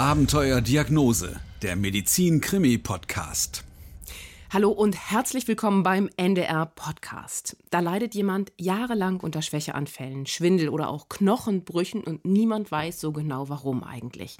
Abenteuerdiagnose, der Medizin-Krimi-Podcast. Hallo und herzlich willkommen beim NDR Podcast. Da leidet jemand jahrelang unter Schwächeanfällen, Schwindel oder auch Knochenbrüchen und niemand weiß so genau warum eigentlich.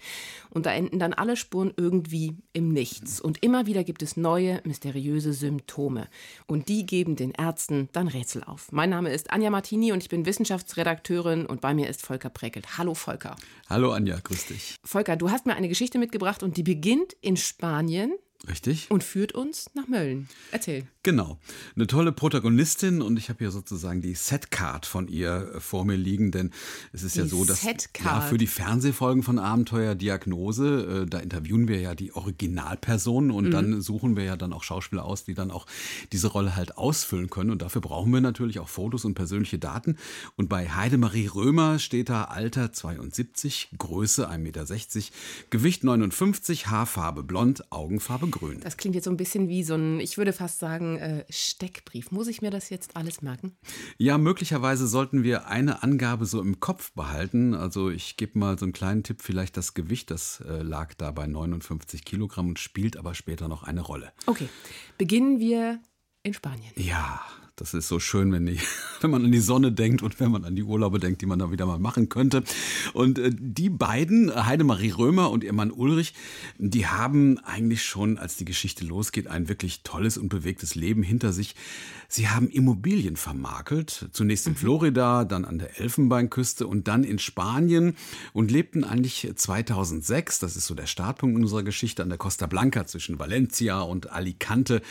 Und da enden dann alle Spuren irgendwie im Nichts. Und immer wieder gibt es neue, mysteriöse Symptome. Und die geben den Ärzten dann Rätsel auf. Mein Name ist Anja Martini und ich bin Wissenschaftsredakteurin und bei mir ist Volker Prekelt. Hallo Volker. Hallo Anja, grüß dich. Volker, du hast mir eine Geschichte mitgebracht und die beginnt in Spanien Richtig. Und führt uns nach Mölln. Erzähl. Genau. Eine tolle Protagonistin und ich habe hier sozusagen die Setcard von ihr äh, vor mir liegen, denn es ist die ja so, dass ja, für die Fernsehfolgen von Abenteuerdiagnose, äh, da interviewen wir ja die Originalpersonen und mhm. dann suchen wir ja dann auch Schauspieler aus, die dann auch diese Rolle halt ausfüllen können und dafür brauchen wir natürlich auch Fotos und persönliche Daten und bei Heidemarie Römer steht da Alter 72, Größe 1,60 Meter, Gewicht 59, Haarfarbe blond, Augenfarbe grün. Das klingt jetzt so ein bisschen wie so ein, ich würde fast sagen, äh, Steckbrief. Muss ich mir das jetzt alles merken? Ja, möglicherweise sollten wir eine Angabe so im Kopf behalten. Also ich gebe mal so einen kleinen Tipp, vielleicht das Gewicht, das äh, lag da bei 59 Kilogramm und spielt aber später noch eine Rolle. Okay, beginnen wir in Spanien. Ja, das ist so schön, wenn, die, wenn man an die Sonne denkt und wenn man an die Urlaube denkt, die man da wieder mal machen könnte. Und äh, die beiden, Heidemarie Römer und ihr Mann Ulrich, die haben eigentlich schon, als die Geschichte losgeht, ein wirklich tolles und bewegtes Leben hinter sich. Sie haben Immobilien vermakelt, zunächst in mhm. Florida, dann an der Elfenbeinküste und dann in Spanien und lebten eigentlich 2006, das ist so der Startpunkt unserer Geschichte, an der Costa Blanca zwischen Valencia und Alicante.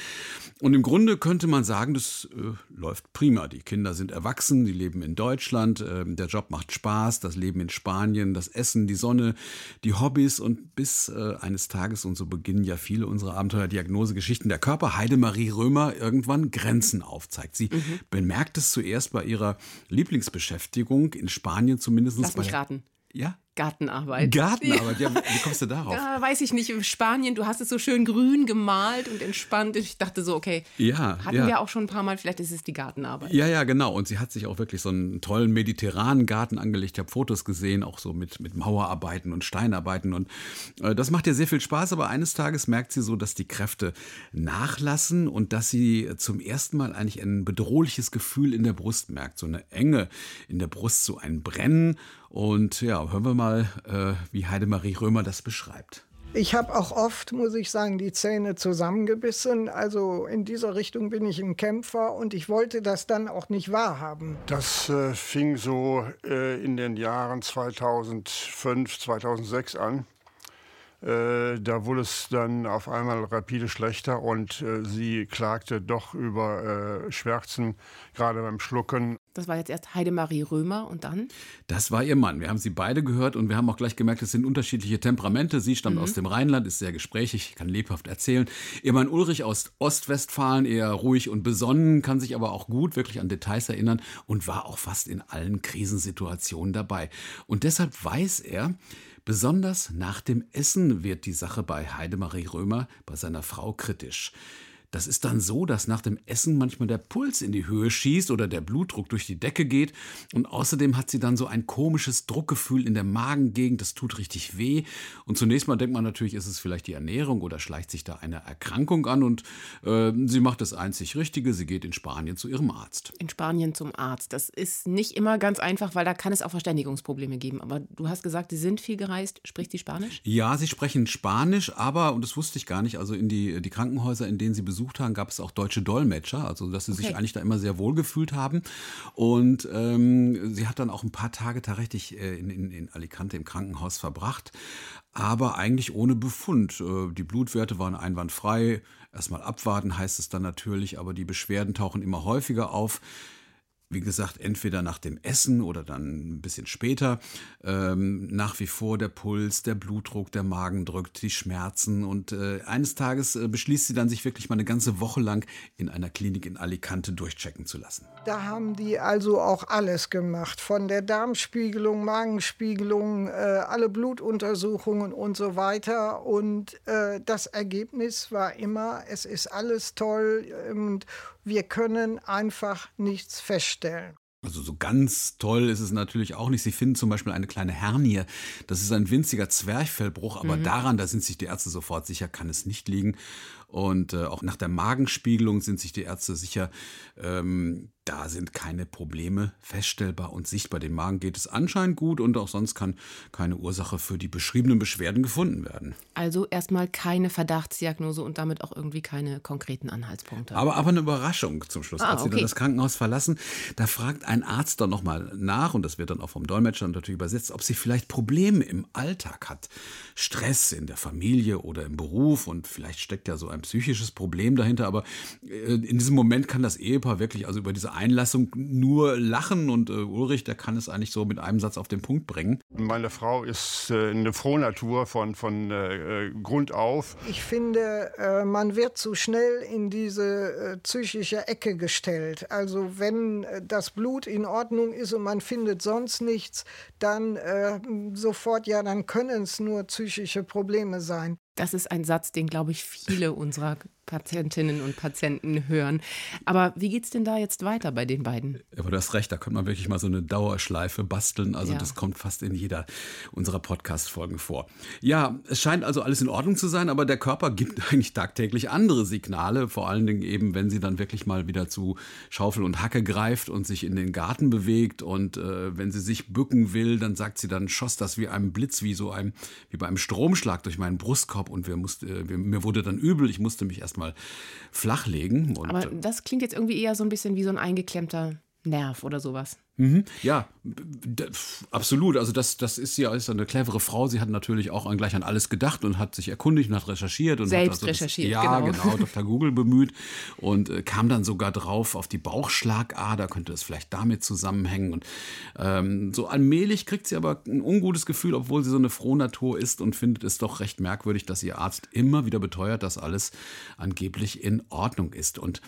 Und im Grunde könnte man sagen, das äh, läuft prima. Die Kinder sind erwachsen, die leben in Deutschland, äh, der Job macht Spaß, das Leben in Spanien, das Essen, die Sonne, die Hobbys und bis äh, eines Tages, und so beginnen ja viele unserer Abenteuerdiagnosegeschichten, der Körper Heidemarie Römer irgendwann Grenzen aufzeigt. Sie mhm. bemerkt es zuerst bei ihrer Lieblingsbeschäftigung in Spanien zumindest. Lass mich raten. Ja? Gartenarbeit. Gartenarbeit, ja. Wie kommst du darauf? Ja, weiß ich nicht. In Spanien, du hast es so schön grün gemalt und entspannt. Ich dachte so, okay, ja, hatten ja. wir auch schon ein paar Mal, vielleicht ist es die Gartenarbeit. Ja, ja, genau. Und sie hat sich auch wirklich so einen tollen mediterranen Garten angelegt. Ich habe Fotos gesehen, auch so mit, mit Mauerarbeiten und Steinarbeiten. Und äh, das macht ihr sehr viel Spaß. Aber eines Tages merkt sie so, dass die Kräfte nachlassen und dass sie zum ersten Mal eigentlich ein bedrohliches Gefühl in der Brust merkt. So eine Enge in der Brust, so ein Brennen. Und ja, hören wir mal, äh, wie Heidemarie Römer das beschreibt. Ich habe auch oft, muss ich sagen, die Zähne zusammengebissen. Also in dieser Richtung bin ich ein Kämpfer und ich wollte das dann auch nicht wahrhaben. Das äh, fing so äh, in den Jahren 2005, 2006 an. Äh, da wurde es dann auf einmal rapide schlechter und äh, sie klagte doch über äh, Schmerzen, gerade beim Schlucken. Das war jetzt erst Heidemarie Römer und dann? Das war ihr Mann. Wir haben sie beide gehört und wir haben auch gleich gemerkt, es sind unterschiedliche Temperamente. Sie stammt mhm. aus dem Rheinland, ist sehr gesprächig, kann lebhaft erzählen. Ihr Mann Ulrich aus Ostwestfalen, eher ruhig und besonnen, kann sich aber auch gut wirklich an Details erinnern und war auch fast in allen Krisensituationen dabei. Und deshalb weiß er, Besonders nach dem Essen wird die Sache bei Heidemarie Römer, bei seiner Frau kritisch. Das ist dann so, dass nach dem Essen manchmal der Puls in die Höhe schießt oder der Blutdruck durch die Decke geht. Und außerdem hat sie dann so ein komisches Druckgefühl in der Magengegend. Das tut richtig weh. Und zunächst mal denkt man natürlich, ist es vielleicht die Ernährung oder schleicht sich da eine Erkrankung an. Und äh, sie macht das einzig Richtige. Sie geht in Spanien zu ihrem Arzt. In Spanien zum Arzt. Das ist nicht immer ganz einfach, weil da kann es auch Verständigungsprobleme geben. Aber du hast gesagt, sie sind viel gereist. Spricht sie Spanisch? Ja, sie sprechen Spanisch, aber, und das wusste ich gar nicht, also in die, die Krankenhäuser, in denen sie besucht besucht haben, gab es auch deutsche Dolmetscher, also dass sie okay. sich eigentlich da immer sehr wohl gefühlt haben. Und ähm, sie hat dann auch ein paar Tage tatsächlich äh, in, in, in Alicante im Krankenhaus verbracht, aber eigentlich ohne Befund. Äh, die Blutwerte waren einwandfrei. Erstmal abwarten heißt es dann natürlich, aber die Beschwerden tauchen immer häufiger auf wie gesagt, entweder nach dem Essen oder dann ein bisschen später. Ähm, nach wie vor der Puls, der Blutdruck, der Magen drückt, die Schmerzen. Und äh, eines Tages äh, beschließt sie dann, sich wirklich mal eine ganze Woche lang in einer Klinik in Alicante durchchecken zu lassen. Da haben die also auch alles gemacht. Von der Darmspiegelung, Magenspiegelung, äh, alle Blutuntersuchungen und so weiter. Und äh, das Ergebnis war immer, es ist alles toll und wir können einfach nichts feststellen. Also so ganz toll ist es natürlich auch nicht. Sie finden zum Beispiel eine kleine Hernie. Das ist ein winziger Zwerchfellbruch, aber mhm. daran, da sind sich die Ärzte sofort sicher, kann es nicht liegen. Und äh, auch nach der Magenspiegelung sind sich die Ärzte sicher, ähm, da sind keine Probleme feststellbar und sichtbar. Dem Magen geht es anscheinend gut und auch sonst kann keine Ursache für die beschriebenen Beschwerden gefunden werden. Also erstmal keine Verdachtsdiagnose und damit auch irgendwie keine konkreten Anhaltspunkte. Aber, aber eine Überraschung zum Schluss. Ah, Als okay. sie dann das Krankenhaus verlassen, da fragt ein Arzt dann nochmal nach und das wird dann auch vom Dolmetscher natürlich übersetzt, ob sie vielleicht Probleme im Alltag hat. Stress in der Familie oder im Beruf und vielleicht steckt ja so ein psychisches Problem dahinter. Aber äh, in diesem Moment kann das Ehepaar wirklich also über diese Einlassung nur lachen und äh, Ulrich, der kann es eigentlich so mit einem Satz auf den Punkt bringen. Meine Frau ist äh, eine Frohnatur von, von äh, äh Grund auf. Ich finde, äh, man wird zu schnell in diese äh, psychische Ecke gestellt. Also wenn das Blut in Ordnung ist und man findet sonst nichts, dann sofort, ja, dann können es nur psychische Probleme sein. Das ist ein Satz, den, glaube ich, viele unserer Patientinnen und Patienten hören. Aber wie geht es denn da jetzt weiter bei den beiden? Aber du hast recht, da könnte man wirklich mal so eine Dauerschleife basteln. Also ja. das kommt fast in jeder unserer Podcast-Folgen vor. Ja, es scheint also alles in Ordnung zu sein, aber der Körper gibt eigentlich tagtäglich andere Signale. Vor allen Dingen eben, wenn sie dann wirklich mal wieder zu Schaufel und Hacke greift und sich in den Garten bewegt. Und äh, wenn sie sich bücken will, dann sagt sie, dann schoss das wie einem Blitz, wie so ein, wie bei einem Stromschlag durch meinen Brustkorb und wir musste, äh, mir wurde dann übel. Ich musste mich erstmal flachlegen. Aber das klingt jetzt irgendwie eher so ein bisschen wie so ein eingeklemmter Nerv oder sowas. Mhm. Ja, absolut. Also das, das ist ja ist eine clevere Frau. Sie hat natürlich auch an, gleich an alles gedacht und hat sich erkundigt und hat recherchiert. Und Selbst also recherchiert, das, Ja, genau. genau Dr. Google bemüht und äh, kam dann sogar drauf auf die Bauchschlagader, könnte es vielleicht damit zusammenhängen. Und ähm, so allmählich kriegt sie aber ein ungutes Gefühl, obwohl sie so eine Frohnatur ist und findet es doch recht merkwürdig, dass ihr Arzt immer wieder beteuert, dass alles angeblich in Ordnung ist. Und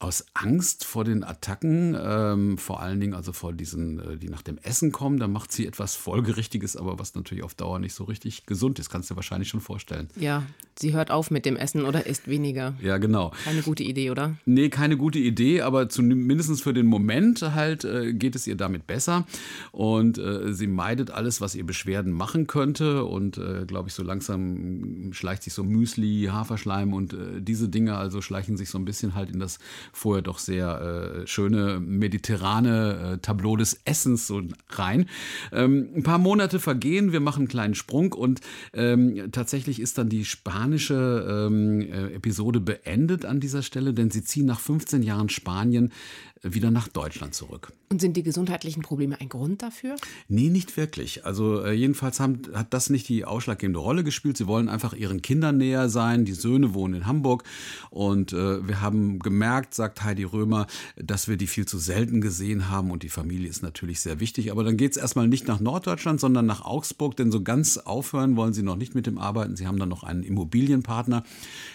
aus Angst vor den Attacken, ähm, vor allen Dingen also vor diesen, äh, die nach dem Essen kommen, da macht sie etwas Folgerichtiges, aber was natürlich auf Dauer nicht so richtig gesund ist, kannst du dir wahrscheinlich schon vorstellen. Ja, sie hört auf mit dem Essen oder isst weniger. Ja, genau. Keine gute Idee, oder? Nee, keine gute Idee, aber zumindest für den Moment halt äh, geht es ihr damit besser und äh, sie meidet alles, was ihr Beschwerden machen könnte und äh, glaube ich, so langsam schleicht sich so Müsli, Haferschleim und äh, diese Dinge also schleichen sich so ein bisschen halt in das vorher doch sehr äh, schöne mediterrane äh, Tableau des Essens so rein. Ähm, ein paar Monate vergehen, wir machen einen kleinen Sprung und ähm, tatsächlich ist dann die spanische ähm, äh, Episode beendet an dieser Stelle, denn sie ziehen nach 15 Jahren Spanien wieder nach Deutschland zurück. Und sind die gesundheitlichen Probleme ein Grund dafür? Nee, nicht wirklich. Also äh, jedenfalls haben, hat das nicht die ausschlaggebende Rolle gespielt. Sie wollen einfach ihren Kindern näher sein. Die Söhne wohnen in Hamburg und äh, wir haben gemerkt, sagt Heidi Römer, dass wir die viel zu selten gesehen haben und die Familie ist natürlich sehr wichtig. Aber dann geht es erstmal nicht nach Norddeutschland, sondern nach Augsburg, denn so ganz aufhören wollen sie noch nicht mit dem Arbeiten. Sie haben dann noch einen Immobilienpartner,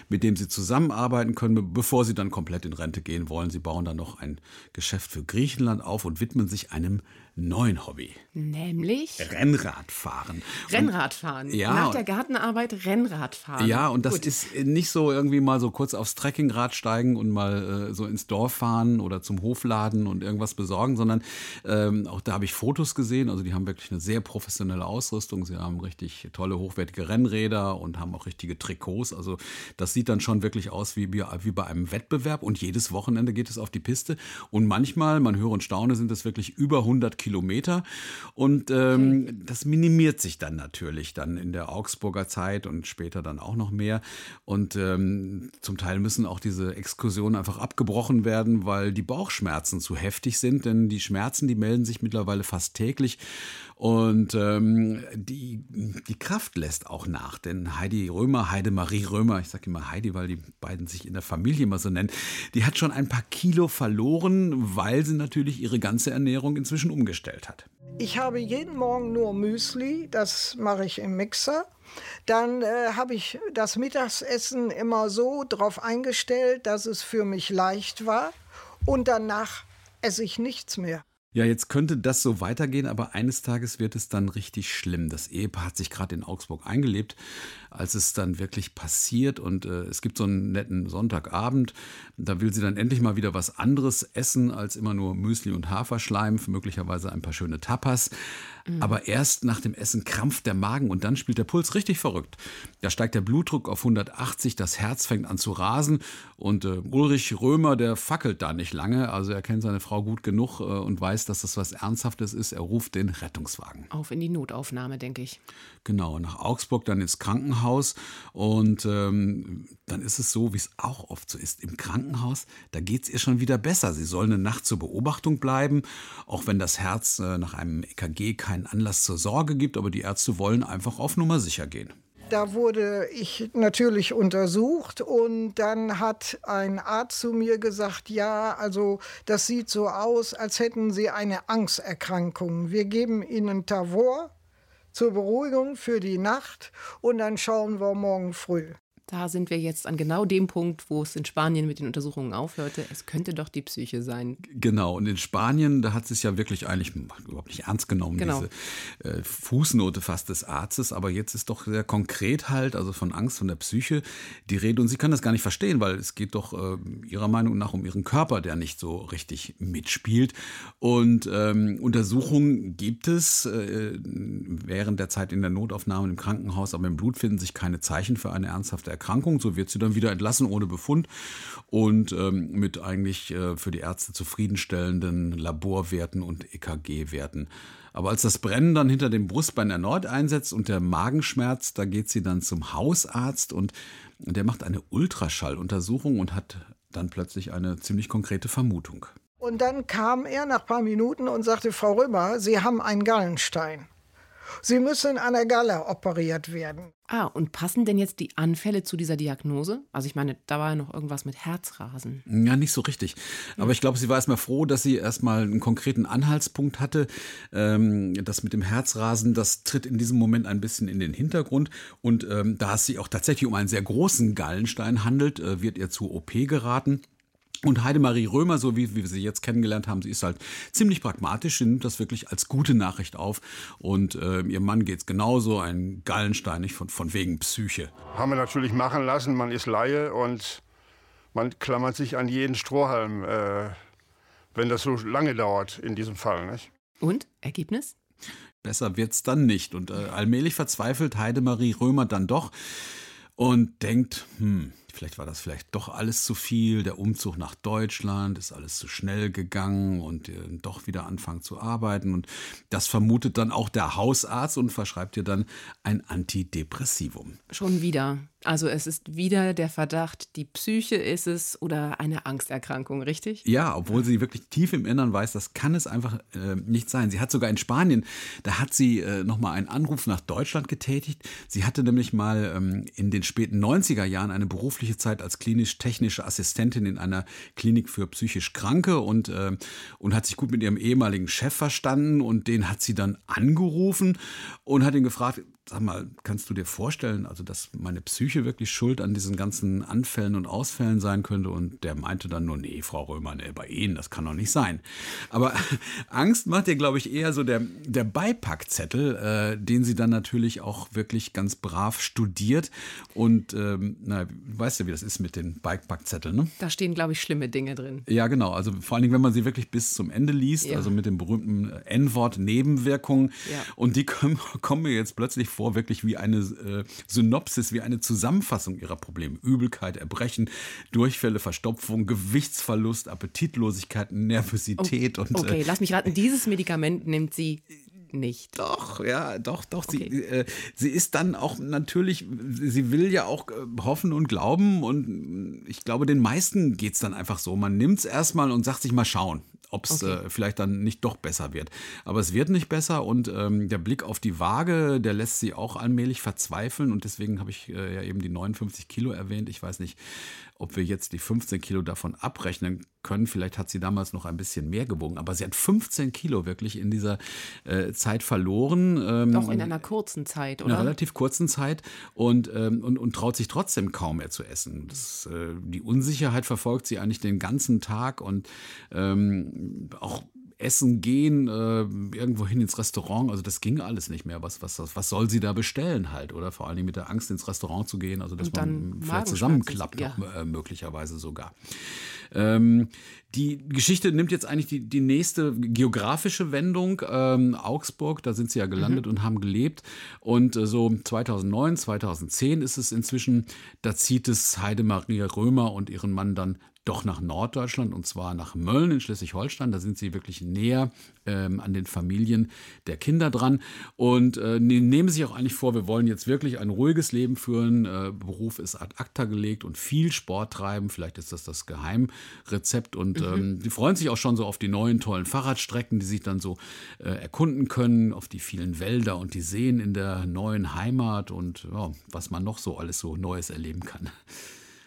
mit dem sie zusammenarbeiten können, bevor sie dann komplett in Rente gehen wollen. Sie bauen dann noch ein Geschäft für Griechenland auf und widmen sich einem neuen Hobby. Nämlich? Rennradfahren. Rennradfahren. Und, ja. Nach der Gartenarbeit Rennradfahren. Ja, und das Gut. ist nicht so irgendwie mal so kurz aufs Trekkingrad steigen und mal äh, so ins Dorf fahren oder zum Hofladen und irgendwas besorgen, sondern ähm, auch da habe ich Fotos gesehen. Also die haben wirklich eine sehr professionelle Ausrüstung. Sie haben richtig tolle, hochwertige Rennräder und haben auch richtige Trikots. Also das sieht dann schon wirklich aus wie, wie bei einem Wettbewerb. Und jedes Wochenende geht es auf die Piste. Und manchmal, man höre und staune, sind es wirklich über 100 Kilometer. Und ähm, okay. das minimiert sich dann natürlich dann in der Augsburger Zeit und später dann auch noch mehr. Und ähm, zum Teil müssen auch diese Exkursionen einfach abgebrochen werden, weil die Bauchschmerzen zu heftig sind. Denn die Schmerzen, die melden sich mittlerweile fast täglich. Und ähm, die, die Kraft lässt auch nach, denn Heidi Römer, Heidemarie Römer, ich sage immer Heidi, weil die beiden sich in der Familie immer so nennen, die hat schon ein paar Kilo verloren, weil sie natürlich ihre ganze Ernährung inzwischen umgestellt hat. Ich habe jeden Morgen nur Müsli, das mache ich im Mixer. Dann äh, habe ich das Mittagessen immer so darauf eingestellt, dass es für mich leicht war. Und danach esse ich nichts mehr. Ja, jetzt könnte das so weitergehen, aber eines Tages wird es dann richtig schlimm. Das Ehepaar hat sich gerade in Augsburg eingelebt, als es dann wirklich passiert und äh, es gibt so einen netten Sonntagabend. Da will sie dann endlich mal wieder was anderes essen als immer nur Müsli und Haferschleim, möglicherweise ein paar schöne Tapas. Mhm. Aber erst nach dem Essen krampft der Magen und dann spielt der Puls richtig verrückt. Da steigt der Blutdruck auf 180, das Herz fängt an zu rasen und äh, Ulrich Römer, der fackelt da nicht lange. Also er kennt seine Frau gut genug äh, und weiß, dass das was Ernsthaftes ist. Er ruft den Rettungswagen. Auf in die Notaufnahme, denke ich. Genau, nach Augsburg dann ins Krankenhaus. Und ähm, dann ist es so, wie es auch oft so ist. Im Krankenhaus, da geht es ihr schon wieder besser. Sie soll eine Nacht zur Beobachtung bleiben, auch wenn das Herz äh, nach einem EKG keinen Anlass zur Sorge gibt. Aber die Ärzte wollen einfach auf Nummer sicher gehen. Da wurde ich natürlich untersucht und dann hat ein Arzt zu mir gesagt, ja, also das sieht so aus, als hätten Sie eine Angsterkrankung. Wir geben Ihnen Tavor, zur Beruhigung für die Nacht und dann schauen wir morgen früh. Da sind wir jetzt an genau dem Punkt, wo es in Spanien mit den Untersuchungen aufhörte. Es könnte doch die Psyche sein. Genau, und in Spanien, da hat es ja wirklich eigentlich überhaupt nicht ernst genommen, genau. diese äh, Fußnote fast des Arztes. Aber jetzt ist doch sehr konkret halt, also von Angst, von der Psyche die Rede. Und sie kann das gar nicht verstehen, weil es geht doch äh, ihrer Meinung nach um ihren Körper, der nicht so richtig mitspielt. Und ähm, Untersuchungen gibt es äh, während der Zeit in der Notaufnahme im Krankenhaus, aber im Blut finden sich keine Zeichen für eine ernsthafte Erkrankung. So wird sie dann wieder entlassen ohne Befund und ähm, mit eigentlich äh, für die Ärzte zufriedenstellenden Laborwerten und EKG-Werten. Aber als das Brennen dann hinter dem Brustbein erneut einsetzt und der Magenschmerz, da geht sie dann zum Hausarzt und der macht eine Ultraschalluntersuchung und hat dann plötzlich eine ziemlich konkrete Vermutung. Und dann kam er nach ein paar Minuten und sagte, Frau Römer, Sie haben einen Gallenstein. Sie müssen an der Galle operiert werden. Ah, und passen denn jetzt die Anfälle zu dieser Diagnose? Also ich meine, da war ja noch irgendwas mit Herzrasen. Ja, nicht so richtig. Aber ich glaube, sie war erstmal froh, dass sie erstmal einen konkreten Anhaltspunkt hatte. Ähm, das mit dem Herzrasen, das tritt in diesem Moment ein bisschen in den Hintergrund. Und ähm, da es sich auch tatsächlich um einen sehr großen Gallenstein handelt, äh, wird ihr zur OP geraten. Und Heidemarie Römer, so wie, wie wir sie jetzt kennengelernt haben, sie ist halt ziemlich pragmatisch, sie nimmt das wirklich als gute Nachricht auf. Und äh, ihr Mann geht es genauso, ein Gallenstein, nicht von, von wegen Psyche. Haben wir natürlich machen lassen, man ist Laie und man klammert sich an jeden Strohhalm, äh, wenn das so lange dauert in diesem Fall. Nicht? Und? Ergebnis? Besser wird's dann nicht. Und äh, allmählich verzweifelt Heidemarie Römer dann doch und denkt, hm, Vielleicht war das vielleicht doch alles zu viel. Der Umzug nach Deutschland ist alles zu schnell gegangen und äh, doch wieder anfangen zu arbeiten. Und das vermutet dann auch der Hausarzt und verschreibt ihr dann ein Antidepressivum. Schon wieder. Also es ist wieder der Verdacht, die Psyche ist es oder eine Angsterkrankung, richtig? Ja, obwohl sie wirklich tief im Innern weiß, das kann es einfach äh, nicht sein. Sie hat sogar in Spanien, da hat sie äh, nochmal einen Anruf nach Deutschland getätigt. Sie hatte nämlich mal ähm, in den späten 90er Jahren eine berufliche Zeit als klinisch-technische Assistentin in einer Klinik für psychisch Kranke und, äh, und hat sich gut mit ihrem ehemaligen Chef verstanden und den hat sie dann angerufen und hat ihn gefragt, sag mal, kannst du dir vorstellen, also dass meine Psyche wirklich schuld an diesen ganzen Anfällen und Ausfällen sein könnte? Und der meinte dann nur, nee, Frau Römer, nee, bei Ihnen, das kann doch nicht sein. Aber Angst macht dir, glaube ich, eher so der, der Beipackzettel, äh, den sie dann natürlich auch wirklich ganz brav studiert. Und ähm, na, weißt du, wie das ist mit den Beipackzetteln, ne? Da stehen, glaube ich, schlimme Dinge drin. Ja, genau. Also vor allen Dingen, wenn man sie wirklich bis zum Ende liest, ja. also mit dem berühmten N-Wort Nebenwirkungen. Ja. Und die kommen, kommen mir jetzt plötzlich vor, wirklich wie eine äh, Synopsis, wie eine Zusammenfassung ihrer Probleme. Übelkeit, Erbrechen, Durchfälle, Verstopfung, Gewichtsverlust, Appetitlosigkeit, Nervosität oh, und. Okay, äh, lass mich raten, dieses Medikament nimmt sie nicht. Doch, ja, doch, doch. Okay. Sie, äh, sie ist dann auch natürlich, sie will ja auch äh, hoffen und glauben und ich glaube, den meisten geht es dann einfach so. Man nimmt es erstmal und sagt sich mal schauen ob es okay. äh, vielleicht dann nicht doch besser wird. Aber es wird nicht besser und ähm, der Blick auf die Waage, der lässt sie auch allmählich verzweifeln und deswegen habe ich äh, ja eben die 59 Kilo erwähnt. Ich weiß nicht, ob wir jetzt die 15 Kilo davon abrechnen können. Vielleicht hat sie damals noch ein bisschen mehr gewogen, aber sie hat 15 Kilo wirklich in dieser äh, Zeit verloren. Ähm, Doch in einer kurzen Zeit, oder? In einer relativ kurzen Zeit und, ähm, und, und traut sich trotzdem kaum mehr zu essen. Das, äh, die Unsicherheit verfolgt sie eigentlich den ganzen Tag und ähm, auch essen gehen, äh, irgendwo hin ins Restaurant. Also das ging alles nicht mehr. Was, was, was soll sie da bestellen halt? Oder vor allen Dingen mit der Angst ins Restaurant zu gehen, also dass man vielleicht zusammenklappt, ja. noch, äh, möglicherweise sogar. Ähm, die Geschichte nimmt jetzt eigentlich die, die nächste geografische Wendung. Ähm, Augsburg, da sind sie ja gelandet mhm. und haben gelebt. Und äh, so 2009, 2010 ist es inzwischen, da zieht es Heidemaria Römer und ihren Mann dann doch nach Norddeutschland und zwar nach Mölln in Schleswig-Holstein. Da sind sie wirklich näher ähm, an den Familien der Kinder dran und äh, ne, nehmen sich auch eigentlich vor, wir wollen jetzt wirklich ein ruhiges Leben führen. Äh, Beruf ist ad acta gelegt und viel Sport treiben. Vielleicht ist das das Geheimrezept und mhm. ähm, die freuen sich auch schon so auf die neuen tollen Fahrradstrecken, die sich dann so äh, erkunden können, auf die vielen Wälder und die Seen in der neuen Heimat und ja, was man noch so alles so Neues erleben kann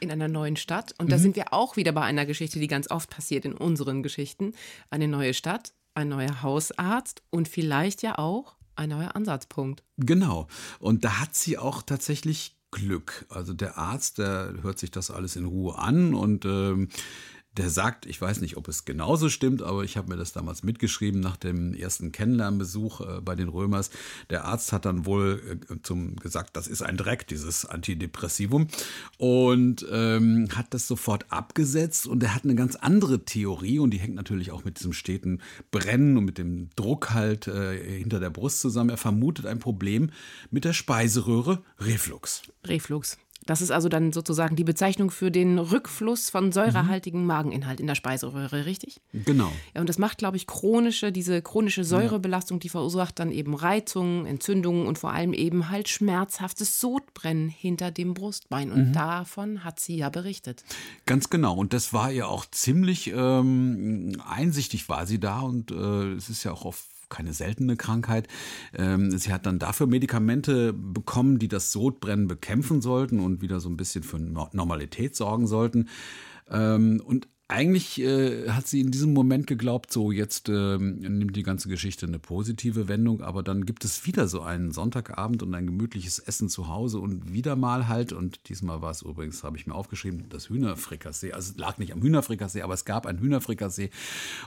in einer neuen Stadt. Und da mhm. sind wir auch wieder bei einer Geschichte, die ganz oft passiert in unseren Geschichten. Eine neue Stadt, ein neuer Hausarzt und vielleicht ja auch ein neuer Ansatzpunkt. Genau. Und da hat sie auch tatsächlich Glück. Also der Arzt, der hört sich das alles in Ruhe an und ähm, der sagt, ich weiß nicht, ob es genauso stimmt, aber ich habe mir das damals mitgeschrieben nach dem ersten Kennenlernbesuch äh, bei den Römers. Der Arzt hat dann wohl äh, zum gesagt, das ist ein Dreck, dieses Antidepressivum, und ähm, hat das sofort abgesetzt. Und er hat eine ganz andere Theorie und die hängt natürlich auch mit diesem steten Brennen und mit dem Druck halt äh, hinter der Brust zusammen. Er vermutet ein Problem mit der Speiseröhre Reflux. Reflux. Das ist also dann sozusagen die Bezeichnung für den Rückfluss von säurehaltigem mhm. Mageninhalt in der Speiseröhre, richtig? Genau. Ja, und das macht, glaube ich, chronische, diese chronische Säurebelastung, die verursacht dann eben Reizungen, Entzündungen und vor allem eben halt schmerzhaftes Sodbrennen hinter dem Brustbein. Und mhm. davon hat sie ja berichtet. Ganz genau. Und das war ihr auch ziemlich ähm, einsichtig, war sie da. Und äh, es ist ja auch auf keine seltene Krankheit. Ähm, sie hat dann dafür Medikamente bekommen, die das Sodbrennen bekämpfen sollten und wieder so ein bisschen für Normalität sorgen sollten. Ähm, und eigentlich äh, hat sie in diesem Moment geglaubt, so jetzt äh, nimmt die ganze Geschichte eine positive Wendung, aber dann gibt es wieder so einen Sonntagabend und ein gemütliches Essen zu Hause und wieder mal halt, und diesmal war es übrigens, habe ich mir aufgeschrieben, das Hühnerfrikassee. Also es lag nicht am Hühnerfrikassee, aber es gab ein Hühnerfrikassee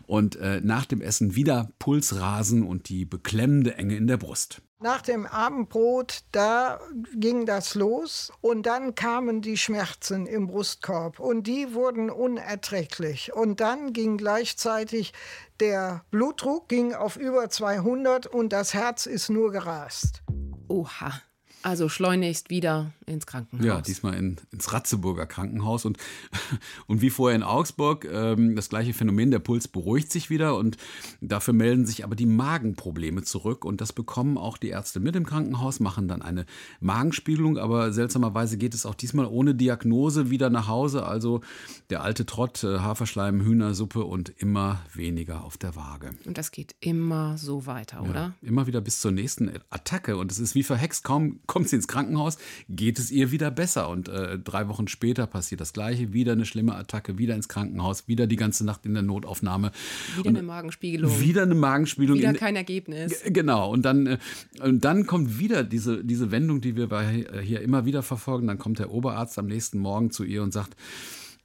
und äh, nach dem Essen wieder Pulsrasen und die beklemmende Enge in der Brust. Nach dem Abendbrot, da ging das los und dann kamen die Schmerzen im Brustkorb und die wurden unerträglich. Und dann ging gleichzeitig der Blutdruck ging auf über 200 und das Herz ist nur gerast. Oha. Also schleunigst wieder ins Krankenhaus. Ja, diesmal in, ins Ratzeburger Krankenhaus. Und, und wie vorher in Augsburg, ähm, das gleiche Phänomen, der Puls beruhigt sich wieder und dafür melden sich aber die Magenprobleme zurück. Und das bekommen auch die Ärzte mit im Krankenhaus, machen dann eine Magenspiegelung. Aber seltsamerweise geht es auch diesmal ohne Diagnose wieder nach Hause. Also der alte Trott, äh, Haferschleim, Hühnersuppe und immer weniger auf der Waage. Und das geht immer so weiter, oder? Ja, immer wieder bis zur nächsten Attacke. Und es ist wie verhext, kaum kommt sie ins Krankenhaus, geht es ihr wieder besser. Und äh, drei Wochen später passiert das Gleiche, wieder eine schlimme Attacke, wieder ins Krankenhaus, wieder die ganze Nacht in der Notaufnahme. Wieder und eine Magenspiegelung. Wieder eine Magenspiegelung. Wieder kein Ergebnis. Genau. Und dann, äh, und dann kommt wieder diese, diese Wendung, die wir bei, äh, hier immer wieder verfolgen. Dann kommt der Oberarzt am nächsten Morgen zu ihr und sagt,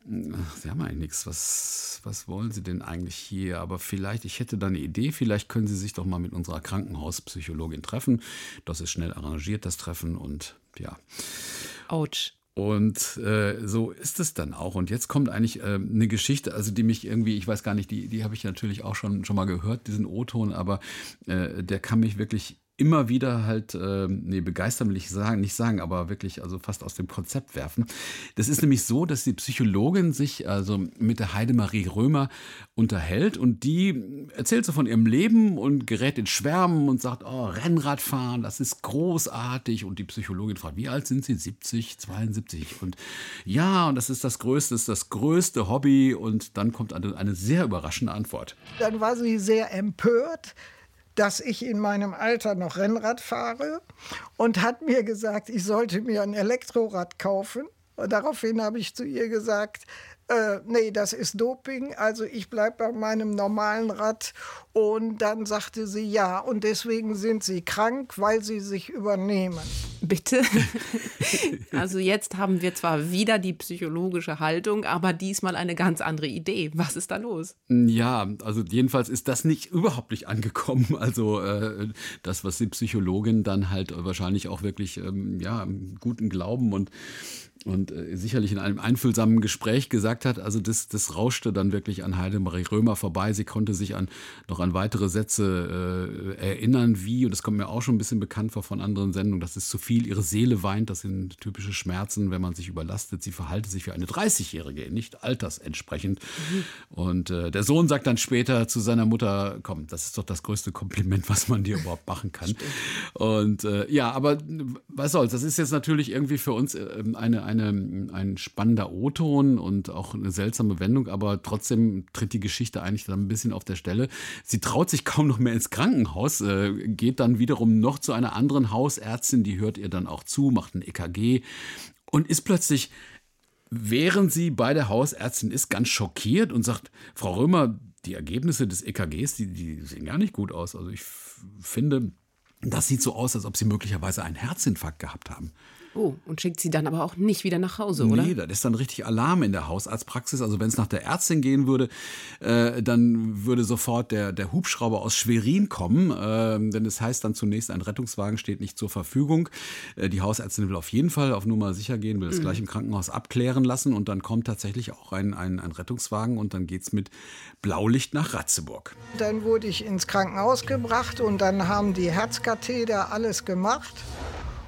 Sie haben eigentlich nichts. Was, was wollen Sie denn eigentlich hier? Aber vielleicht, ich hätte da eine Idee, vielleicht können Sie sich doch mal mit unserer Krankenhauspsychologin treffen. Das ist schnell arrangiert, das Treffen und ja. Autsch. Und äh, so ist es dann auch. Und jetzt kommt eigentlich äh, eine Geschichte, also die mich irgendwie, ich weiß gar nicht, die, die habe ich natürlich auch schon, schon mal gehört, diesen O-Ton, aber äh, der kann mich wirklich immer wieder halt, äh, nee, begeistern will ich sagen, nicht sagen, aber wirklich also fast aus dem Konzept werfen. Das ist nämlich so, dass die Psychologin sich also mit der Heidemarie Römer unterhält und die erzählt so von ihrem Leben und gerät in Schwärmen und sagt, oh, Rennradfahren, das ist großartig. Und die Psychologin fragt, wie alt sind Sie? 70, 72? Und ja, und das ist das Größte, das ist das größte Hobby. Und dann kommt eine, eine sehr überraschende Antwort. Dann war sie sehr empört dass ich in meinem Alter noch Rennrad fahre und hat mir gesagt, ich sollte mir ein Elektrorad kaufen. Und daraufhin habe ich zu ihr gesagt, äh, nee, das ist Doping, also ich bleibe bei meinem normalen Rad. Und dann sagte sie, ja, und deswegen sind sie krank, weil sie sich übernehmen. Bitte? also jetzt haben wir zwar wieder die psychologische Haltung, aber diesmal eine ganz andere Idee. Was ist da los? Ja, also jedenfalls ist das nicht überhaupt nicht angekommen. Also äh, das, was die Psychologin dann halt wahrscheinlich auch wirklich ähm, ja, im guten Glauben und und äh, sicherlich in einem einfühlsamen Gespräch gesagt hat, also das, das rauschte dann wirklich an Heidemarie Römer vorbei. Sie konnte sich an, noch an weitere Sätze äh, erinnern, wie, und das kommt mir auch schon ein bisschen bekannt vor von anderen Sendungen, das ist zu viel, ihre Seele weint, das sind typische Schmerzen, wenn man sich überlastet. Sie verhalte sich wie eine 30-Jährige, nicht altersentsprechend. Mhm. Und äh, der Sohn sagt dann später zu seiner Mutter, komm, das ist doch das größte Kompliment, was man dir überhaupt machen kann. Und äh, ja, aber was soll's, das ist jetzt natürlich irgendwie für uns äh, eine, eine eine, ein spannender O-Ton und auch eine seltsame Wendung, aber trotzdem tritt die Geschichte eigentlich dann ein bisschen auf der Stelle. Sie traut sich kaum noch mehr ins Krankenhaus, äh, geht dann wiederum noch zu einer anderen Hausärztin, die hört ihr dann auch zu, macht ein EKG und ist plötzlich während sie bei der Hausärztin ist, ganz schockiert und sagt, Frau Römer, die Ergebnisse des EKGs, die, die sehen gar nicht gut aus. Also ich finde, das sieht so aus, als ob Sie möglicherweise einen Herzinfarkt gehabt haben. Oh, und schickt sie dann aber auch nicht wieder nach Hause, oder? Nee, das ist dann richtig Alarm in der Hausarztpraxis. Also wenn es nach der Ärztin gehen würde, äh, dann würde sofort der, der Hubschrauber aus Schwerin kommen. Äh, denn es heißt dann zunächst, ein Rettungswagen steht nicht zur Verfügung. Äh, die Hausärztin will auf jeden Fall auf Nummer sicher gehen, will das mhm. gleich im Krankenhaus abklären lassen. Und dann kommt tatsächlich auch ein, ein, ein Rettungswagen und dann geht es mit Blaulicht nach Ratzeburg. Dann wurde ich ins Krankenhaus gebracht und dann haben die Herzkatheter alles gemacht.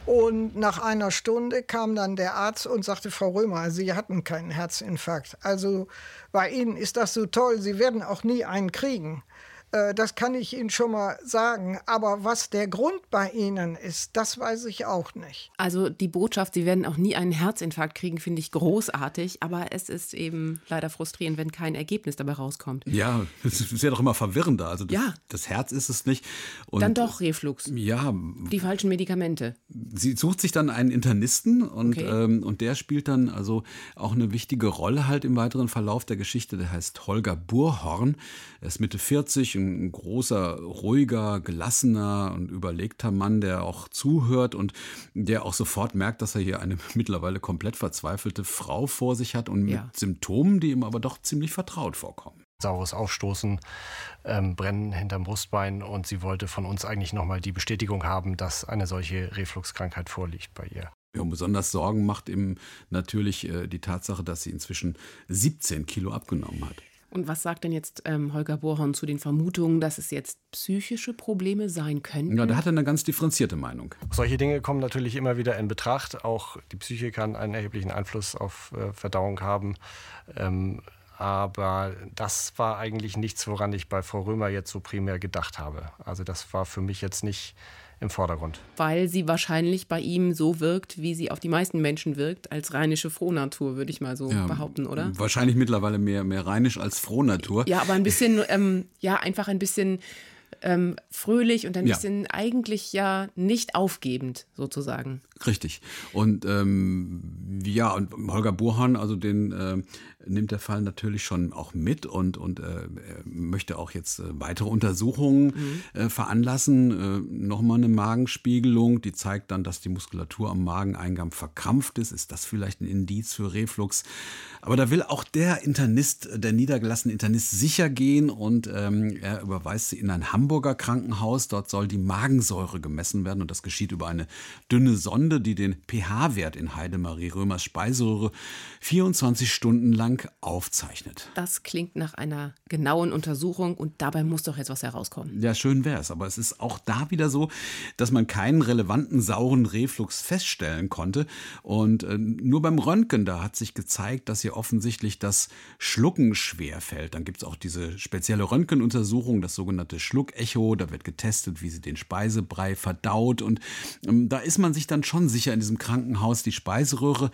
Und nach einer Stunde kam dann der Arzt und sagte, Frau Römer, Sie hatten keinen Herzinfarkt. Also bei Ihnen ist das so toll, Sie werden auch nie einen kriegen. Äh, das kann ich Ihnen schon mal sagen. Aber was der Grund bei Ihnen ist, das weiß ich auch nicht. Also die Botschaft, Sie werden auch nie einen Herzinfarkt kriegen, finde ich großartig. Aber es ist eben leider frustrierend, wenn kein Ergebnis dabei rauskommt. Ja, es ist ja doch immer verwirrender. Also das, ja. das Herz ist es nicht. Und dann doch Reflux. Ja. Die falschen Medikamente. Sie sucht sich dann einen Internisten und, okay. ähm, und der spielt dann also auch eine wichtige Rolle halt im weiteren Verlauf der Geschichte. Der heißt Holger Burhorn. Er ist Mitte 40 ein großer, ruhiger, gelassener und überlegter Mann, der auch zuhört und der auch sofort merkt, dass er hier eine mittlerweile komplett verzweifelte Frau vor sich hat und ja. mit Symptomen, die ihm aber doch ziemlich vertraut vorkommen saures Aufstoßen, ähm, Brennen hinterm Brustbein und sie wollte von uns eigentlich nochmal die Bestätigung haben, dass eine solche Refluxkrankheit vorliegt bei ihr. Ja, und besonders Sorgen macht ihm natürlich äh, die Tatsache, dass sie inzwischen 17 Kilo abgenommen hat. Und was sagt denn jetzt ähm, Holger Bohrhorn zu den Vermutungen, dass es jetzt psychische Probleme sein könnten? Ja, da hat er eine ganz differenzierte Meinung. Solche Dinge kommen natürlich immer wieder in Betracht. Auch die Psyche kann einen erheblichen Einfluss auf äh, Verdauung haben. Ähm, aber das war eigentlich nichts, woran ich bei Frau Römer jetzt so primär gedacht habe. Also das war für mich jetzt nicht im Vordergrund. Weil sie wahrscheinlich bei ihm so wirkt, wie sie auf die meisten Menschen wirkt, als rheinische Frohnatur, würde ich mal so ja, behaupten, oder? Wahrscheinlich mittlerweile mehr, mehr rheinisch als Frohnatur. Ja, aber ein bisschen, ähm, ja, einfach ein bisschen ähm, fröhlich und ein bisschen ja. eigentlich ja nicht aufgebend sozusagen. Richtig. Und ähm, ja, und Holger Burhan, also den äh, nimmt der Fall natürlich schon auch mit und, und äh, möchte auch jetzt äh, weitere Untersuchungen mhm. äh, veranlassen. Äh, Nochmal eine Magenspiegelung, die zeigt dann, dass die Muskulatur am Mageneingang verkrampft ist. Ist das vielleicht ein Indiz für Reflux? Aber da will auch der Internist, der niedergelassene Internist sicher gehen und ähm, er überweist sie in ein Hamburger Krankenhaus. Dort soll die Magensäure gemessen werden und das geschieht über eine dünne Sonde, die den pH-Wert in Heidemarie Römers Speiseröhre 24 Stunden lang lang aufzeichnet. Das klingt nach einer genauen Untersuchung und dabei muss doch jetzt was herauskommen. Ja, schön wäre es. Aber es ist auch da wieder so, dass man keinen relevanten sauren Reflux feststellen konnte. Und äh, nur beim Röntgen, da hat sich gezeigt, dass ihr offensichtlich das Schlucken schwer fällt. Dann gibt es auch diese spezielle Röntgenuntersuchung, das sogenannte Schluckecho. Da wird getestet, wie sie den Speisebrei verdaut. Und ähm, da ist man sich dann schon schon sicher in diesem Krankenhaus. Die Speiseröhre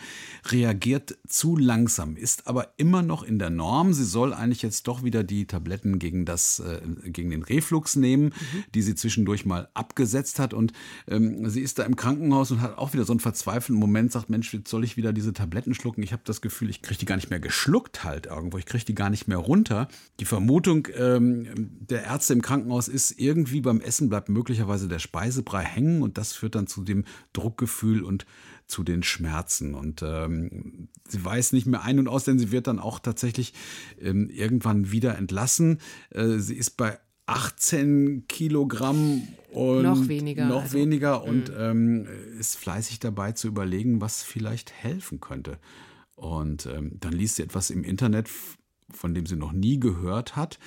reagiert zu langsam, ist aber immer noch in der Norm. Sie soll eigentlich jetzt doch wieder die Tabletten gegen, das, äh, gegen den Reflux nehmen, mhm. die sie zwischendurch mal abgesetzt hat. Und ähm, sie ist da im Krankenhaus und hat auch wieder so einen verzweifelten Moment, sagt, Mensch, jetzt soll ich wieder diese Tabletten schlucken? Ich habe das Gefühl, ich kriege die gar nicht mehr geschluckt halt irgendwo. Ich kriege die gar nicht mehr runter. Die Vermutung ähm, der Ärzte im Krankenhaus ist, irgendwie beim Essen bleibt möglicherweise der Speisebrei hängen und das führt dann zu dem Druckgefühl und zu den Schmerzen. Und ähm, sie weiß nicht mehr ein und aus, denn sie wird dann auch tatsächlich ähm, irgendwann wieder entlassen. Äh, sie ist bei 18 Kilogramm und noch weniger. Noch also, weniger und mh. ähm, ist fleißig dabei zu überlegen, was vielleicht helfen könnte. Und ähm, dann liest sie etwas im Internet, von dem sie noch nie gehört hat.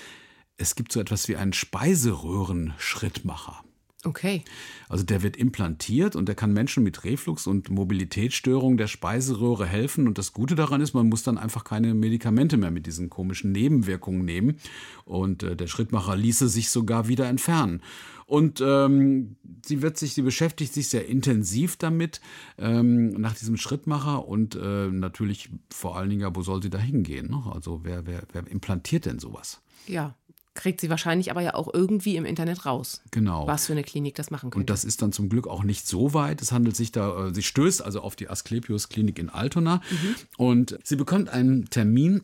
Es gibt so etwas wie einen Speiseröhrenschrittmacher. Okay. Also der wird implantiert und der kann Menschen mit Reflux und Mobilitätsstörungen der Speiseröhre helfen. Und das Gute daran ist, man muss dann einfach keine Medikamente mehr mit diesen komischen Nebenwirkungen nehmen. Und äh, der Schrittmacher ließe sich sogar wieder entfernen. Und ähm, sie wird sich, sie beschäftigt sich sehr intensiv damit ähm, nach diesem Schrittmacher und äh, natürlich vor allen Dingen, wo soll sie da hingehen? Ne? Also wer, wer, wer implantiert denn sowas? Ja, kriegt sie wahrscheinlich aber ja auch irgendwie im Internet raus. Genau. Was für eine Klinik das machen könnte. Und das ist dann zum Glück auch nicht so weit. Es handelt sich da, äh, sie stößt also auf die Asklepios Klinik in Altona mhm. und sie bekommt einen Termin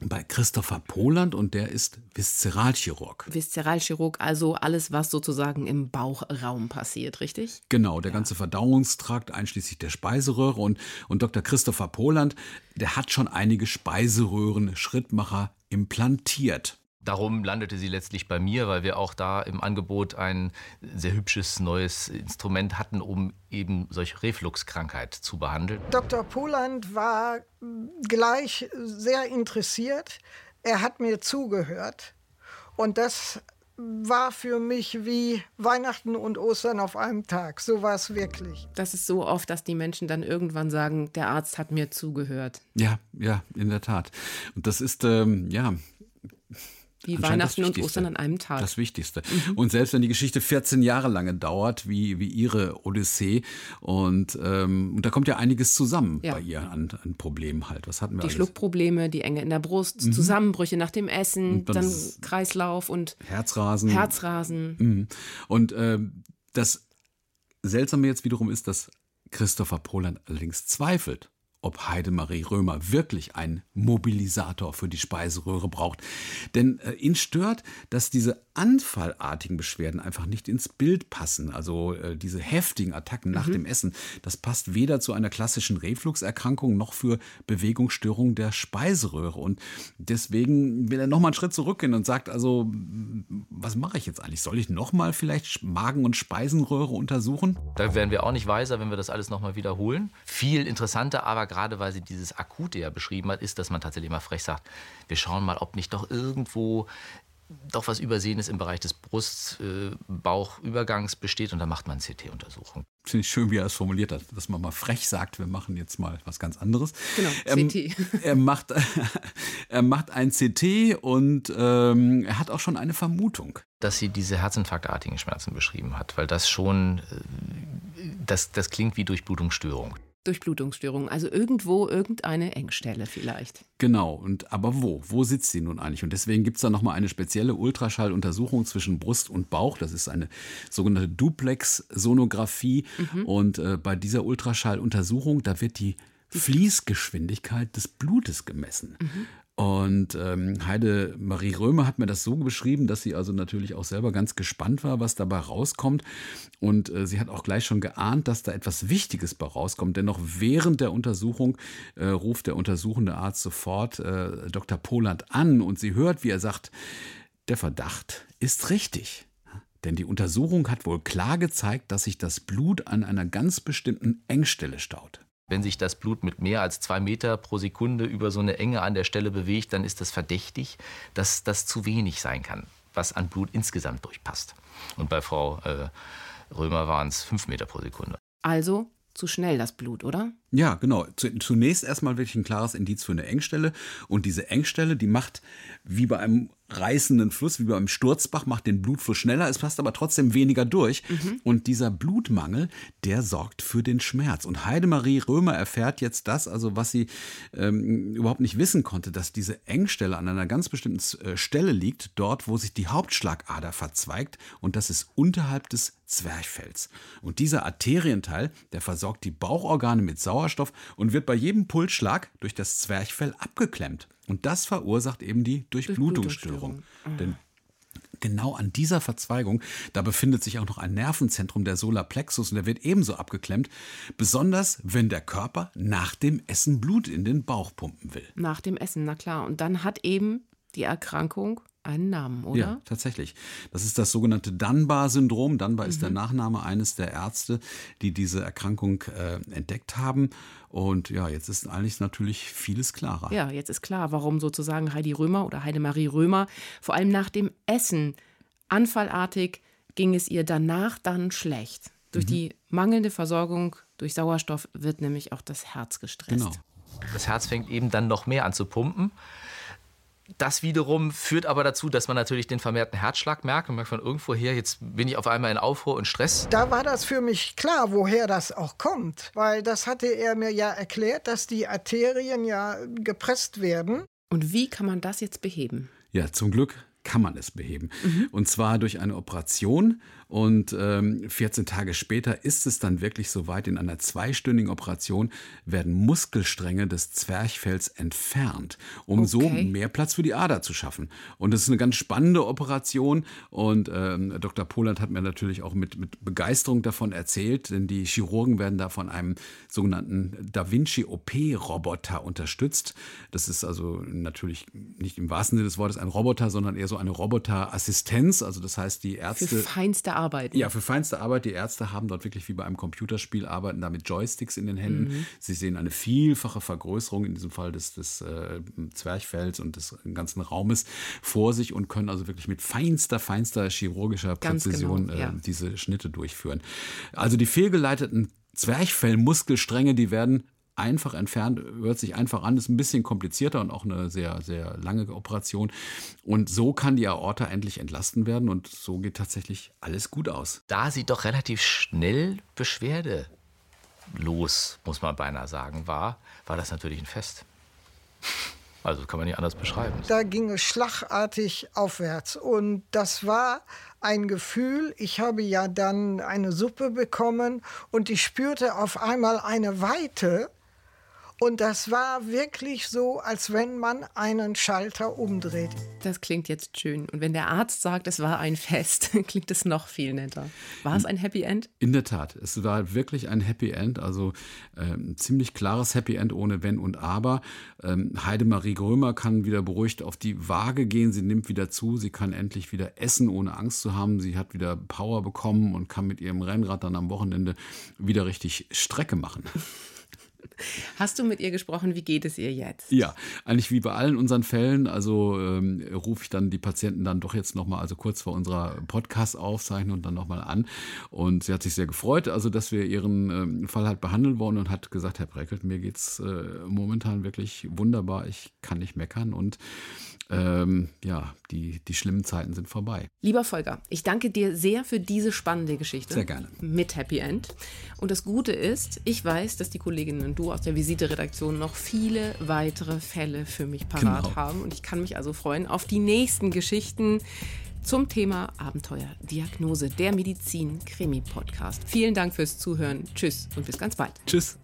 bei Christopher Poland und der ist Viszeralchirurg. Viszeralchirurg, also alles, was sozusagen im Bauchraum passiert, richtig? Genau, der ja. ganze Verdauungstrakt einschließlich der Speiseröhre und, und Dr. Christopher Poland, der hat schon einige Speiseröhren-Schrittmacher implantiert. Darum landete sie letztlich bei mir, weil wir auch da im Angebot ein sehr hübsches neues Instrument hatten, um eben solche Refluxkrankheit zu behandeln. Dr. Poland war gleich sehr interessiert. Er hat mir zugehört und das war für mich wie Weihnachten und Ostern auf einem Tag. So war es wirklich. Das ist so oft, dass die Menschen dann irgendwann sagen, der Arzt hat mir zugehört. Ja, ja, in der Tat. Und das ist, ähm, ja, wie Weihnachten und Ostern an einem Tag. Das Wichtigste. Mhm. Und selbst wenn die Geschichte 14 Jahre lange dauert, wie, wie ihre Odyssee, und, ähm, und da kommt ja einiges zusammen ja. bei ihr an, an Problemen halt. Was hatten wir Die alles? Schluckprobleme, die Enge in der Brust, mhm. Zusammenbrüche nach dem Essen, dann, dann Kreislauf und Herzrasen. Herzrasen. Mhm. Und äh, das Seltsame jetzt wiederum ist, dass Christopher Poland allerdings zweifelt ob Heidemarie Römer wirklich einen Mobilisator für die Speiseröhre braucht. Denn äh, ihn stört, dass diese anfallartigen Beschwerden einfach nicht ins Bild passen. Also äh, diese heftigen Attacken nach mhm. dem Essen, das passt weder zu einer klassischen Refluxerkrankung noch für Bewegungsstörungen der Speiseröhre. Und deswegen will er nochmal einen Schritt zurückgehen und sagt also, was mache ich jetzt eigentlich? Soll ich nochmal vielleicht Magen- und Speisenröhre untersuchen? Da werden wir auch nicht weiser, wenn wir das alles nochmal wiederholen. Viel interessanter, aber gerade weil sie dieses Akute ja beschrieben hat, ist, dass man tatsächlich immer frech sagt, wir schauen mal, ob nicht doch irgendwo doch was Übersehenes im Bereich des Brust-Bauchübergangs äh, besteht und dann macht man eine CT-Untersuchung. Finde ich schön, wie er es formuliert hat, dass man mal frech sagt, wir machen jetzt mal was ganz anderes. Genau, ähm, CT. Er macht, er macht ein CT und ähm, er hat auch schon eine Vermutung. Dass sie diese herzinfarktartigen Schmerzen beschrieben hat, weil das schon, äh, das, das klingt wie Durchblutungsstörung. Durchblutungsstörung. Also irgendwo irgendeine Engstelle vielleicht. Genau, und aber wo? Wo sitzt sie nun eigentlich? Und deswegen gibt es da nochmal eine spezielle Ultraschalluntersuchung zwischen Brust und Bauch. Das ist eine sogenannte Duplex-Sonographie. Mhm. Und äh, bei dieser Ultraschalluntersuchung, da wird die Fließgeschwindigkeit des Blutes gemessen. Mhm. Und ähm, Heide Marie Römer hat mir das so beschrieben, dass sie also natürlich auch selber ganz gespannt war, was dabei rauskommt. Und äh, sie hat auch gleich schon geahnt, dass da etwas Wichtiges bei rauskommt. Denn noch während der Untersuchung äh, ruft der untersuchende Arzt sofort äh, Dr. Poland an und sie hört, wie er sagt, der Verdacht ist richtig. Denn die Untersuchung hat wohl klar gezeigt, dass sich das Blut an einer ganz bestimmten Engstelle staut. Wenn sich das Blut mit mehr als zwei Meter pro Sekunde über so eine Enge an der Stelle bewegt, dann ist das verdächtig, dass das zu wenig sein kann, was an Blut insgesamt durchpasst. Und bei Frau äh, Römer waren es fünf Meter pro Sekunde. Also zu schnell das Blut, oder? Ja, genau. Zunächst erstmal wirklich ein klares Indiz für eine Engstelle. Und diese Engstelle, die macht wie bei einem reißenden Fluss, wie beim Sturzbach, macht den Blutfluss schneller, es passt aber trotzdem weniger durch. Mhm. Und dieser Blutmangel, der sorgt für den Schmerz. Und Heidemarie Römer erfährt jetzt das, also was sie ähm, überhaupt nicht wissen konnte, dass diese Engstelle an einer ganz bestimmten äh, Stelle liegt, dort, wo sich die Hauptschlagader verzweigt. Und das ist unterhalb des Zwerchfells. Und dieser Arterienteil, der versorgt die Bauchorgane mit Sauerstoff und wird bei jedem Pulsschlag durch das Zwerchfell abgeklemmt. Und das verursacht eben die Durchblutungsstörung. Mhm. Denn genau an dieser Verzweigung, da befindet sich auch noch ein Nervenzentrum, der Solarplexus, und der wird ebenso abgeklemmt, besonders wenn der Körper nach dem Essen Blut in den Bauch pumpen will. Nach dem Essen, na klar. Und dann hat eben die Erkrankung einen Namen, oder? Ja, tatsächlich. Das ist das sogenannte Dunbar-Syndrom. Dunbar mhm. ist der mhm. Nachname eines der Ärzte, die diese Erkrankung äh, entdeckt haben. Und ja, jetzt ist eigentlich natürlich vieles klarer. Ja, jetzt ist klar, warum sozusagen Heidi Römer oder Heidemarie Römer vor allem nach dem Essen anfallartig ging es ihr danach dann schlecht. Durch mhm. die mangelnde Versorgung durch Sauerstoff wird nämlich auch das Herz gestresst. Genau. Das Herz fängt eben dann noch mehr an zu pumpen. Das wiederum führt aber dazu, dass man natürlich den vermehrten Herzschlag merkt. Man merkt von irgendwoher, jetzt bin ich auf einmal in Aufruhr und Stress. Da war das für mich klar, woher das auch kommt. Weil das hatte er mir ja erklärt, dass die Arterien ja gepresst werden. Und wie kann man das jetzt beheben? Ja, zum Glück kann man es beheben. Mhm. Und zwar durch eine Operation. Und ähm, 14 Tage später ist es dann wirklich soweit. In einer zweistündigen Operation werden Muskelstränge des Zwerchfells entfernt, um okay. so mehr Platz für die Ader zu schaffen. Und das ist eine ganz spannende Operation. Und ähm, Dr. Poland hat mir natürlich auch mit, mit Begeisterung davon erzählt, denn die Chirurgen werden da von einem sogenannten Da Vinci OP-Roboter unterstützt. Das ist also natürlich nicht im wahrsten Sinne des Wortes ein Roboter, sondern eher so eine Roboterassistenz. Also das heißt, die Ärzte. Für feinste arbeiten. Ja, für feinste Arbeit. Die Ärzte haben dort wirklich wie bei einem Computerspiel, arbeiten da mit Joysticks in den Händen. Mhm. Sie sehen eine vielfache Vergrößerung in diesem Fall des, des äh, Zwerchfells und des ganzen Raumes vor sich und können also wirklich mit feinster, feinster chirurgischer Präzision genau, ja. äh, diese Schnitte durchführen. Also die fehlgeleiteten Zwerchfellmuskelstränge, die werden einfach entfernt, hört sich einfach an, ist ein bisschen komplizierter und auch eine sehr, sehr lange Operation. Und so kann die Aorta endlich entlasten werden und so geht tatsächlich alles gut aus. Da sie doch relativ schnell Beschwerde los, muss man beinahe sagen, war, war das natürlich ein Fest. Also kann man nicht anders beschreiben. Da ging es schlagartig aufwärts und das war ein Gefühl. Ich habe ja dann eine Suppe bekommen und ich spürte auf einmal eine Weite und das war wirklich so, als wenn man einen Schalter umdreht. Das klingt jetzt schön. Und wenn der Arzt sagt, es war ein Fest, klingt es noch viel netter. War es ein Happy End? In der Tat. Es war wirklich ein Happy End. Also ähm, ziemlich klares Happy End ohne Wenn und Aber. Ähm, Heidemarie Grömer kann wieder beruhigt auf die Waage gehen. Sie nimmt wieder zu. Sie kann endlich wieder essen, ohne Angst zu haben. Sie hat wieder Power bekommen und kann mit ihrem Rennrad dann am Wochenende wieder richtig Strecke machen. Hast du mit ihr gesprochen? Wie geht es ihr jetzt? Ja, eigentlich wie bei allen unseren Fällen. Also ähm, rufe ich dann die Patienten dann doch jetzt nochmal, also kurz vor unserer Podcast-Aufzeichnung dann nochmal an. Und sie hat sich sehr gefreut, also dass wir ihren ähm, Fall halt behandeln wollen und hat gesagt, Herr Breckelt, mir geht es äh, momentan wirklich wunderbar. Ich kann nicht meckern und ähm, ja, die, die schlimmen Zeiten sind vorbei. Lieber Volker, ich danke dir sehr für diese spannende Geschichte. Sehr gerne. Mit Happy End. Und das Gute ist, ich weiß, dass die Kolleginnen und du aus der Visite-Redaktion noch viele weitere Fälle für mich parat genau. haben. Und ich kann mich also freuen auf die nächsten Geschichten zum Thema Abenteuerdiagnose, der Medizin-Krimi-Podcast. Vielen Dank fürs Zuhören. Tschüss und bis ganz bald. Tschüss.